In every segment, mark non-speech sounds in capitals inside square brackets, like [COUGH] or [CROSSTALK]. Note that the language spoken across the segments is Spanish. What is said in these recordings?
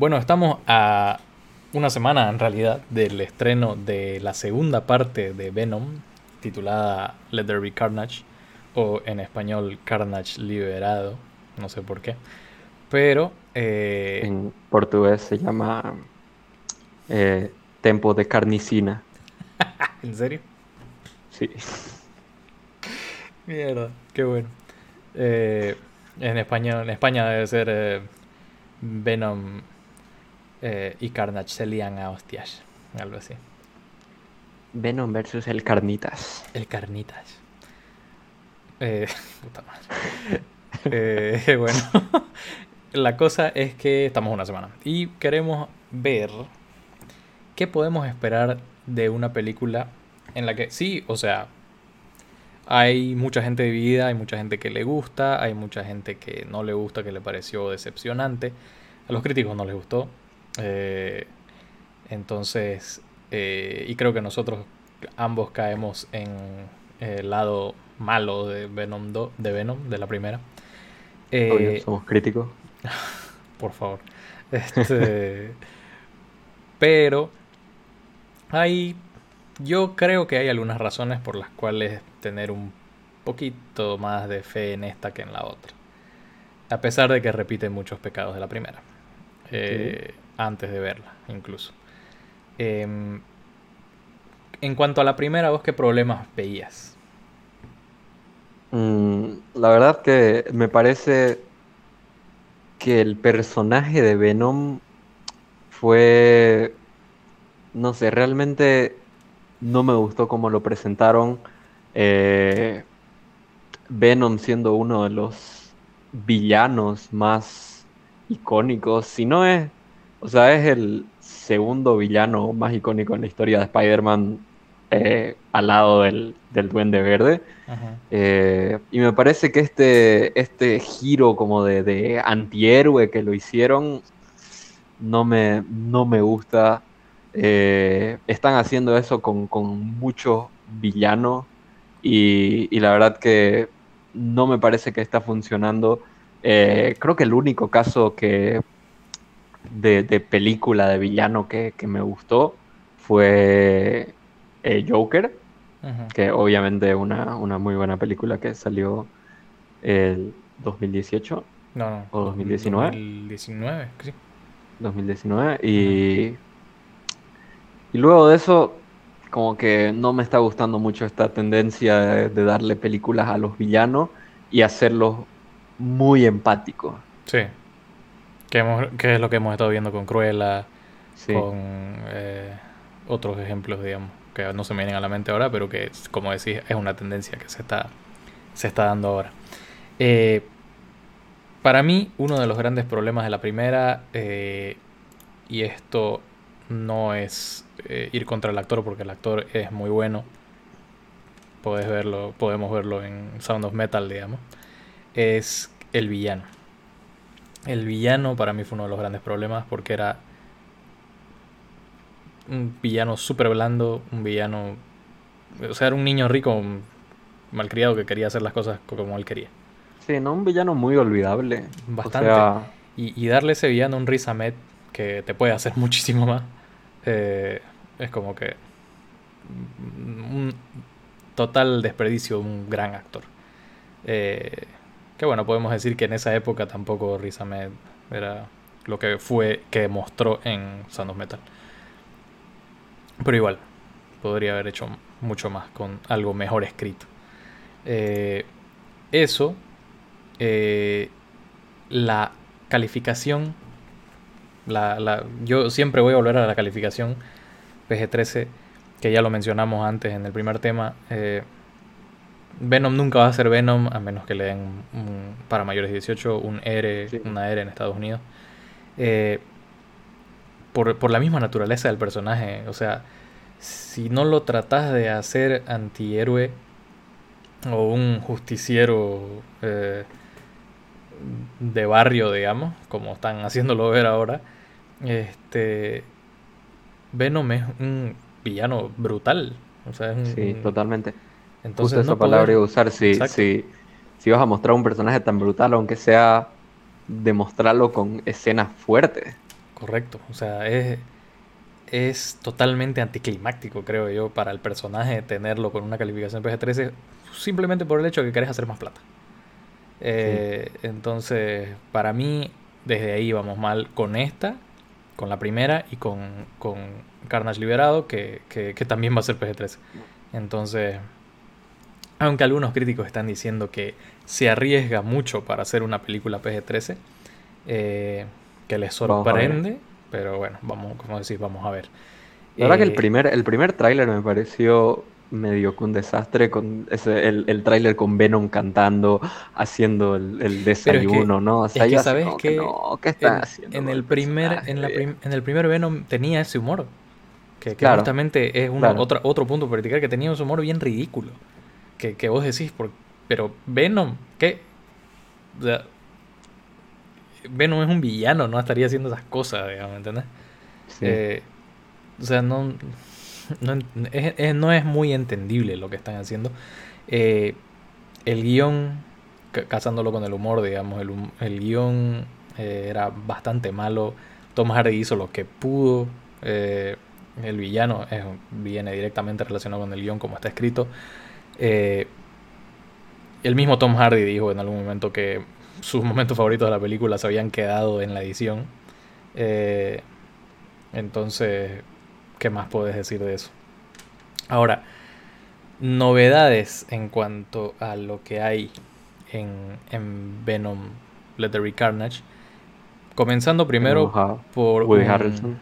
Bueno, estamos a una semana en realidad del estreno de la segunda parte de Venom, titulada Let There Be Carnage, o en español Carnage Liberado, no sé por qué. Pero... Eh, en portugués se llama eh, Tempo de Carnicina. [LAUGHS] ¿En serio? Sí. Mierda, qué bueno. Eh, en español, en España debe ser Venom y Carnage se lían a hostias, algo así. Venom versus el Carnitas. El Carnitas. Eh, [LAUGHS] puta madre. Eh, [LAUGHS] bueno, [LAUGHS] la cosa es que estamos una semana y queremos ver qué podemos esperar de una película en la que sí, o sea, hay mucha gente dividida, hay mucha gente que le gusta, hay mucha gente que no le gusta, que le pareció decepcionante. A los críticos no les gustó. Eh, entonces, y creo que nosotros ambos caemos en el lado malo de Venom, de Venom, de la primera. Eh, somos críticos. [LAUGHS] Por favor. Este, pero hay, yo creo que hay algunas razones por las cuales tener un poquito más de fe en esta que en la otra. A pesar de que repite muchos pecados de la primera. Eh, antes de verla, incluso. Em, en cuanto a la primera, ¿vos qué problemas veías? Mm, la verdad que me parece que el personaje de Venom fue, no sé, realmente no me gustó cómo lo presentaron. Eh, Venom siendo uno de los villanos más icónicos, si no es, o sea, es el segundo villano más icónico en la historia de Spider-Man eh, al lado del, Duende Verde. Eh, y me parece que este, este giro como de, antihéroe que lo hicieron no me, no me gusta. Eh, están haciendo eso con, muchos villanos y, la verdad que no me parece que está funcionando. creo que el único caso que de, película de villano que, que me gustó fue eh, Joker, que obviamente es una, una, muy buena película que salió el 2018 no, no, o 2019. 2019, sí. 2019 y, y luego de eso como que no me está gustando mucho esta tendencia de, darle películas a los villanos y hacerlos muy empáticos. Sí. Que, es lo que hemos estado viendo con Cruella, con eh, otros ejemplos, digamos que no se me vienen a la mente ahora, pero que, como decís, es una tendencia que se está, se está dando ahora. Eh, para mí, uno de los grandes problemas de la primera, eh, y esto no es eh, ir contra el actor, porque el actor es muy bueno, Podés verlo, podemos verlo en Sound of Metal, digamos, es el villano. El villano para mí fue uno de los grandes problemas porque era un villano súper blando, un villano... O sea, era un niño rico, malcriado que quería hacer las cosas como él quería. Sí, no un villano muy olvidable. Bastante. Y, darle ese villano un Riz Ahmed que te puede hacer [LAUGHS] muchísimo más, eh, es como que un total desperdicio, un gran actor. Eh, que bueno, podemos decir que en esa época tampoco Riz Ahmed era lo que fue, que mostró en Sound of Metal. Pero igual, podría haber hecho mucho más con algo mejor escrito. Eh, eso, eh, la calificación, la, yo siempre voy a volver a la calificación PG-13, que ya lo mencionamos antes en el primer tema. Eh, Venom nunca va a ser Venom a menos que le den para mayores de 18 un R, una R en Estados Unidos por, la misma naturaleza del personaje. O sea, si no lo tratas de hacer antihéroe o un justiciero eh, de barrio, digamos, como están [LAUGHS] haciéndolo ver ahora, este Venom es un villano brutal. O sea, sí, totalmente. Entonces, Justo esa palabra usar si, si, si vas a mostrar un personaje tan brutal, aunque sea demostrarlo con escenas fuertes. Correcto. O sea, es, es totalmente anticlimáctico, creo yo, para el personaje tenerlo con una calificación PG-13 simplemente por el hecho de que querés hacer más plata. Eh, entonces, para mí, desde ahí vamos mal con esta, con la primera y con, con Carnage Liberado, que, que, también va a ser PG-13. Entonces, aunque algunos críticos están diciendo que se arriesga mucho para hacer una película PG-13, eh, que les sorprende, pero bueno, vamos, como decís, vamos a ver. La verdad que el eh, primer, el primer tráiler me pareció medio que un desastre con ese, el, el tráiler con Venom cantando, haciendo el, desayuno, ¿no? O sea, ya sabes que, no, ¿qué está en, haciendo? En el primer, en, la en el primer Venom tenía ese humor. Que, justamente es otro, otro punto para criticar, que tenía un humor bien ridículo. Que, que vos decís, por, pero Venom, ¿qué? O sea, Venom es un villano, no estaría haciendo esas cosas, digamos, ¿me entiendes? Eh, o sea, no no, es, no es muy entendible lo que están haciendo. Eh, el guion, casándolo con el humor, digamos, el, el guion eh, era bastante malo. Tom Hardy hizo lo que pudo. El villano viene directamente relacionado con el guion como está escrito. El mismo Tom Hardy dijo en algún momento que sus momentos favoritos de la película se habían quedado en la edición. entonces, ¿Qué más puedes decir de eso? Ahora, novedades en cuanto a lo que hay en, Venom Leathery Carnage. Comenzando primero por Woody Harrelson.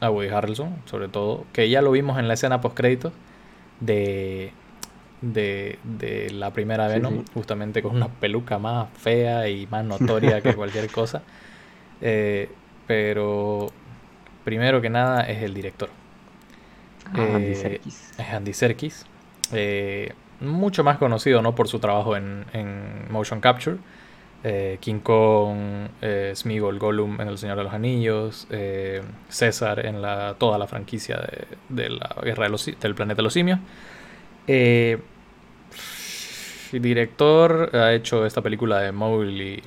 A Woody Harrelson, sobre todo, que ya lo vimos en la escena post créditos de, de, de, la primera Venom, justamente con una peluca más fea y más notoria que [LAUGHS] cualquier cosa. Eh, pero primero que nada es el director. Andy eh, Serkis. Es Andy Serkis. Eh, mucho más conocido ¿no? por su trabajo en, motion capture. King Kong, Smigol, Gollum en El Señor de los Anillos, César en la, toda la franquicia de, la Guerra del Planeta de los Simios. El director ha hecho esta película de Mowgli,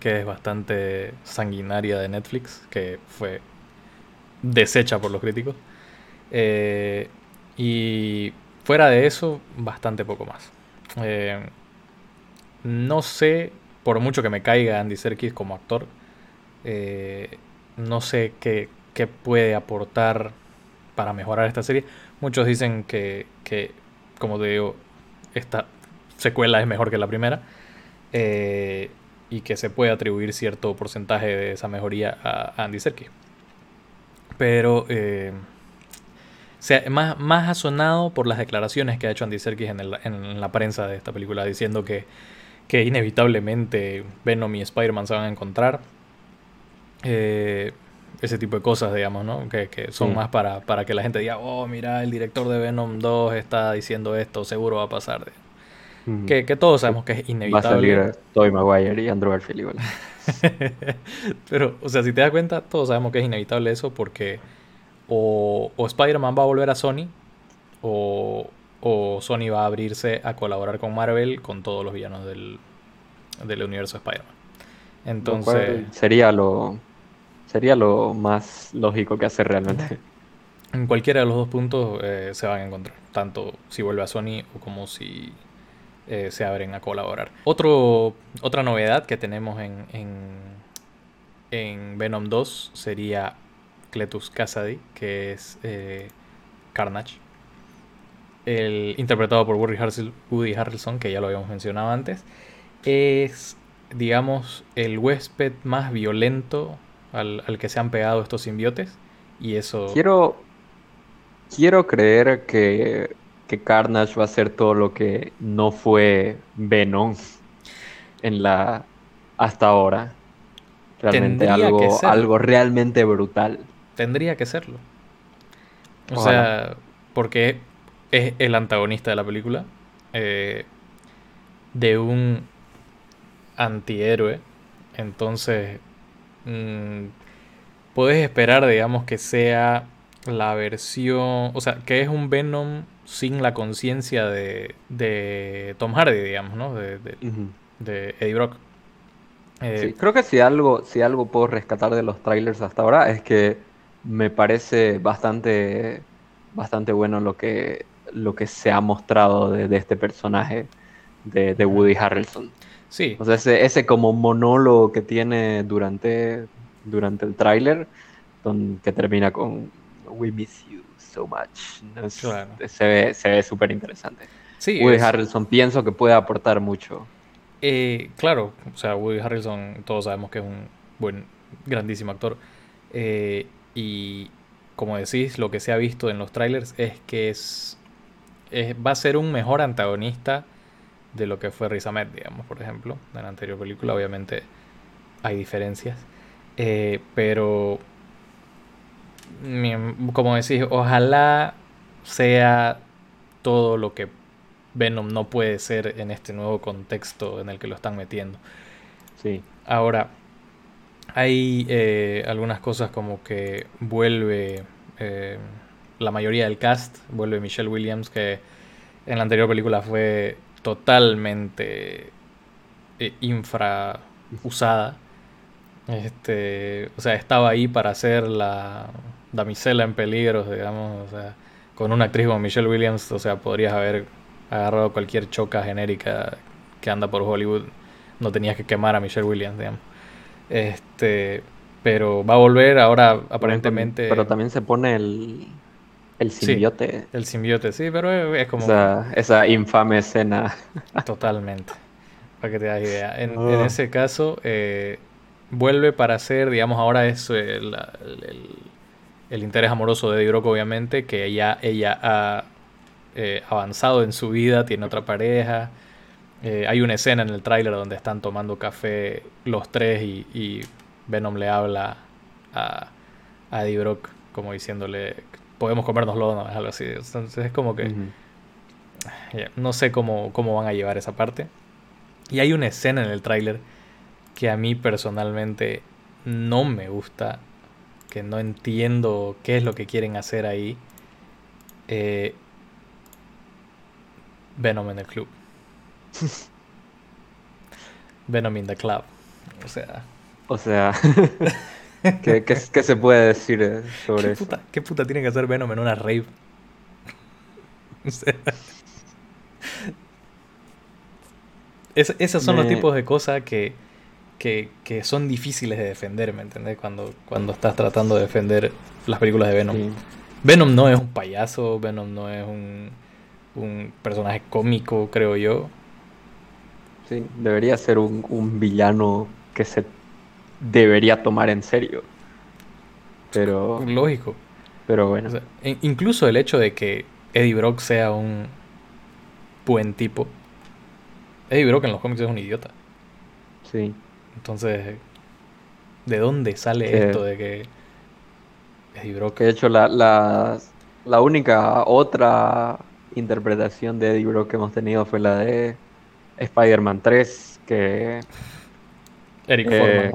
que es bastante sanguinaria de Netflix, que fue deshecha por los críticos. Eh, y fuera de eso, bastante poco más. Eh, no sé, por mucho que me caiga Andy Serkis como actor, eh, no sé qué, puede aportar para mejorar esta serie. Muchos dicen que, como te digo, esta secuela es mejor que la primera. y que se puede atribuir cierto porcentaje de esa mejoría a Andy Serkis. Pero sea, más, más ha sonado por las declaraciones que ha hecho Andy Serkis en, en la prensa de esta película, diciendo que, que inevitablemente Venom y Spider-Man se van a encontrar. Eh, ese tipo de cosas, digamos, ¿no? Que, que son más para, para, que la gente diga, oh, mira, el director de Venom 2 está diciendo esto, seguro va a pasar. que, que, todos sabemos que es inevitable. Va a salir Tobey Maguire y Andrew Garfield igual. [LAUGHS] Pero, o sea, si te das cuenta, todos sabemos que es inevitable eso porque o, Spider-Man va a volver a Sony o, Sony va a abrirse a colaborar con Marvel con todos los villanos del, del universo Spider-Man. Entonces... Sería lo, sería lo más lógico que hacer realmente. En cualquiera de los dos puntos eh, se van a encontrar, tanto si vuelve a Sony o como si eh, se abren a colaborar. Otro, otra novedad que tenemos en, en, en Venom 2 sería Cletus Cassidy, que es eh, Carnage. El, interpretado por Woody Harrelson, Woody Harrelson, que ya lo habíamos mencionado antes, es, digamos, el huésped más violento al, que se han pegado estos simbiotes. Y eso. Quiero. Quiero creer que, que Carnage va a ser todo lo que no fue Venom en la. hasta ahora. Realmente algo, algo realmente brutal. Tendría que serlo. O sea, porque es el antagonista de la película. Eh, de un antihéroe. Entonces, mm, puedes esperar, digamos, que sea la versión. O sea, que es un Venom sin la conciencia de, de Tom Hardy, digamos, ¿no? De, de, de Eddie Brock. Sí, creo que si algo, si algo puedo rescatar de los trailers hasta ahora es que me parece bastante, bastante bueno lo que, lo que se ha mostrado de, este personaje de, de, Woody Harrelson. Sí. O sea, ese, ese como monólogo que tiene durante, durante el tráiler, que termina con We miss you so much. Se ve, se ve súper interesante. Sí, Woody Harrelson pienso que puede aportar mucho. Eh, claro, o sea, Woody Harrelson todos sabemos que es un buen, grandísimo actor. Eh, y como decís, lo que se ha visto en los trailers es que es, va a ser un mejor antagonista de lo que fue Riz Ahmed, digamos, por ejemplo, en la anterior película. Obviamente hay diferencias. Eh, pero, como decís, ojalá sea todo lo que Venom no puede ser en este nuevo contexto en el que lo están metiendo. Sí. Ahora, hay eh, algunas cosas como que vuelve eh, la mayoría del cast, vuelve Michelle Williams, que en la anterior película fue totalmente eh, infra usada. Este, o sea, estaba ahí para ser la damisela en peligro, digamos, o sea, con una actriz como Michelle Williams, o sea, podrías haber agarrado cualquier choca genérica que anda por Hollywood, no tenías que quemar a Michelle Williams, digamos. Este, pero va a volver ahora aparentemente. Pero también se pone el, el simbiote. el simbiote, sí, pero es, como. Esa, infame escena. [LAUGHS] Totalmente. Para que te das idea. En, en ah. ese caso, eh, vuelve para ser, digamos, ahora es el, el, interés amoroso de Eddie obviamente, que ella, ella ha eh, avanzado en su vida, tiene otra pareja. Eh, hay una escena en el tráiler donde están tomando café los tres y, Venom le habla a, a, Eddie Brock como diciéndole, podemos comérnoslo, ¿no? algo así. Entonces es como que... no sé cómo, cómo van a llevar esa parte. Y hay una escena en el tráiler que a mí personalmente no me gusta, que no entiendo qué es lo que quieren hacer ahí. Eh, Venom en el club. [LAUGHS] Venom in the club. O sea. O sea. [LAUGHS] ¿qué, qué, se puede decir eh, sobre eso? ¿Qué puta tiene que hacer Venom en una rave? [LAUGHS] o sea. esos son los tipos de cosas que, que, que, son difíciles de defender, ¿me entendés? Cuando, cuando estás tratando de defender las películas de Venom. Venom no es un payaso, Venom no es un un personaje cómico, creo yo. Sí, debería ser un, villano que se debería tomar en serio. Pero. Lógico. Pero bueno. incluso el hecho de que Eddie Brock sea un buen tipo. Eddie Brock en los cómics es un idiota. Sí. Entonces, ¿de dónde sale esto de que Eddie Brock... de hecho la, la, la única otra interpretación de Eddie Brock que hemos tenido fue la de Spider-Man 3, que... Eric eh,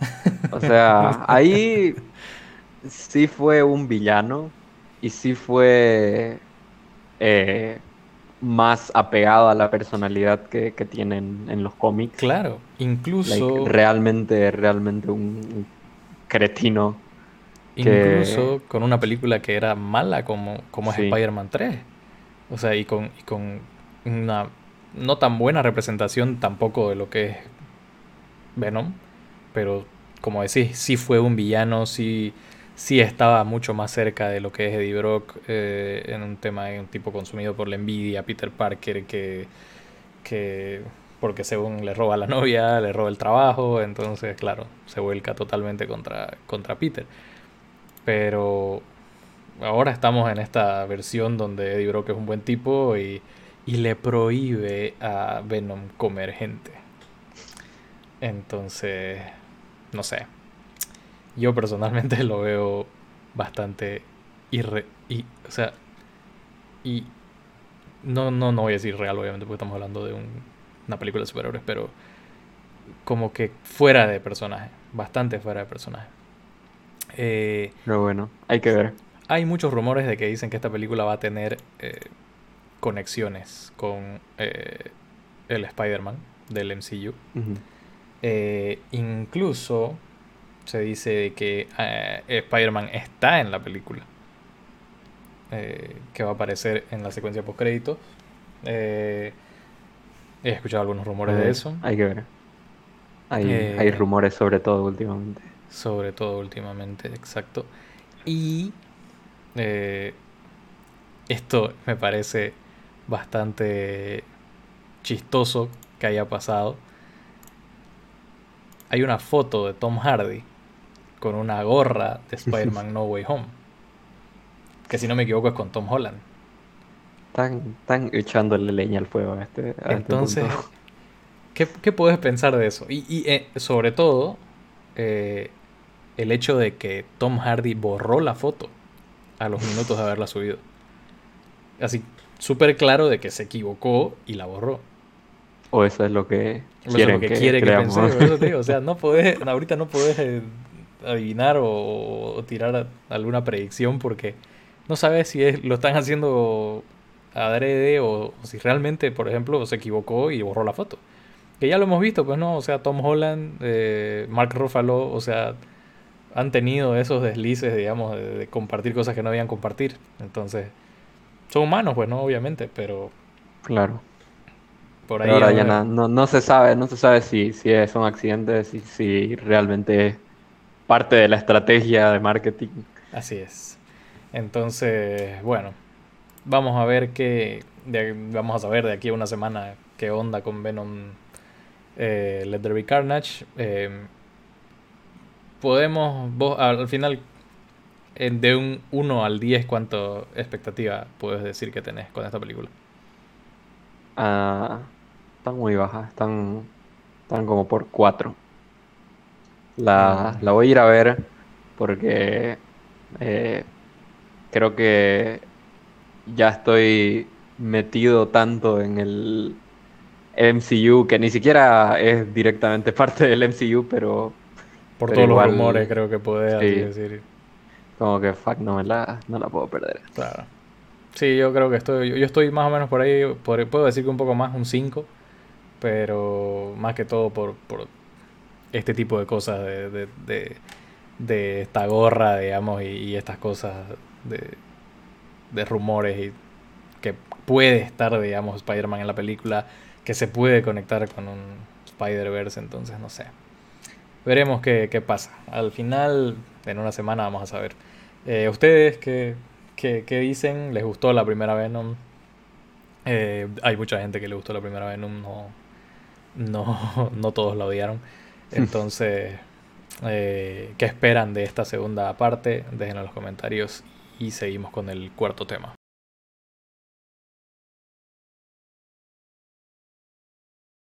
[LAUGHS] O sea, ahí sí fue un villano y sí fue eh, más apegado a la personalidad que, tienen en los cómics. Claro, incluso... realmente, realmente un cretino. Incluso con una película que era mala como, como es Spider-Man 3. O sea, y con, y con una no tan buena representación tampoco de lo que es Venom. Pero como decís, sí fue un villano, sí, sí estaba mucho más cerca de lo que es Eddie Brock eh, en un tema de un tipo consumido por la envidia, Peter Parker, que, que porque según le roba la novia, le roba el trabajo, entonces claro, se vuelca totalmente contra, contra Peter. Pero ahora estamos en esta versión donde Eddie Brock es un buen tipo y, le prohíbe a Venom comer gente. Entonces, no sé. Yo personalmente [LAUGHS] lo veo bastante irre y, o sea, y no, no, no voy a decir real, obviamente, porque estamos hablando de una película de superhéroes, pero como que fuera de personaje, bastante fuera de personaje. Eh, pero bueno, hay que ver hay muchos rumores de que dicen que esta película va a tener eh, conexiones con eh, el Spider-Man del MCU. Eh, incluso se dice que eh, Spider-Man está en la película. Eh, que va a aparecer en la secuencia post créditos. he escuchado algunos rumores de eso. Hay que ver. Hay, hay rumores sobre todo últimamente. Sobre todo últimamente, exacto. Y esto me parece bastante chistoso que haya pasado. Hay una foto de Tom Hardy con una gorra de [LAUGHS] Spider-Man No Way Home. Que si no me equivoco es con Tom Holland. Están, echándole leña al fuego a este. este Entonces, [LAUGHS] ¿qué, puedes pensar de eso? Y, eh, sobre todo, eh, el hecho de que Tom Hardy borró la foto a los [LAUGHS] minutos de haberla subido. Así, súper claro de que se equivocó y la borró. O eso es lo que, quieren que, quiere que o sea, [LAUGHS] no podés, ahorita no podés eh, adivinar o, tirar alguna predicción porque no sabes si es, lo están haciendo adrede o, o, si realmente, por ejemplo, se equivocó y borró la foto. Que ya lo hemos visto, pues no, o sea, Tom Holland, eh, Mark Ruffalo, o sea, han tenido esos deslices, digamos, de, de compartir cosas que no debían compartir. Entonces, son humanos, pues, ¿no? Obviamente, pero... Claro. Por ahí ahora ya no, no, se sabe, no se sabe si, si son accidentes y si realmente es parte de la estrategia de marketing. Así es. Entonces, bueno, vamos a ver qué, vamos a saber de aquí a una semana qué onda con Venom eh, Let There Be Carnage. Eh, podemos, vos al final, de un 1 al 10, ¿cuánto expectativa puedes decir que tenés con esta película? Ah, están muy bajas, están, están como por 4. La, la, voy a ir a ver porque eh, creo que ya estoy metido tanto en el MCU que ni siquiera es directamente [LAUGHS] parte del MCU, pero... Por todos los rumores creo que puede decir. Como que fuck, no me la, no la puedo perder. Claro. Sí, yo creo que estoy, yo estoy más o menos por ahí, puedo decir que un poco más, un 5, pero más que todo por, por este tipo de cosas, de, de, de, esta gorra, digamos, y, estas cosas de, de rumores y que puede estar, digamos, Spider-Man en la película, que se puede conectar con un Spider-Verse, entonces no sé. Veremos qué, qué pasa. Al final, en una semana vamos a saber. Eh, ¿Ustedes qué, qué, dicen? ¿Les gustó la primera Venom? Eh, hay mucha gente que le gustó la primera Venom, no, no, [LAUGHS] no todos la odiaron. Entonces, eh, ¿qué esperan de esta segunda parte? Déjenlo en los comentarios y seguimos con el cuarto tema.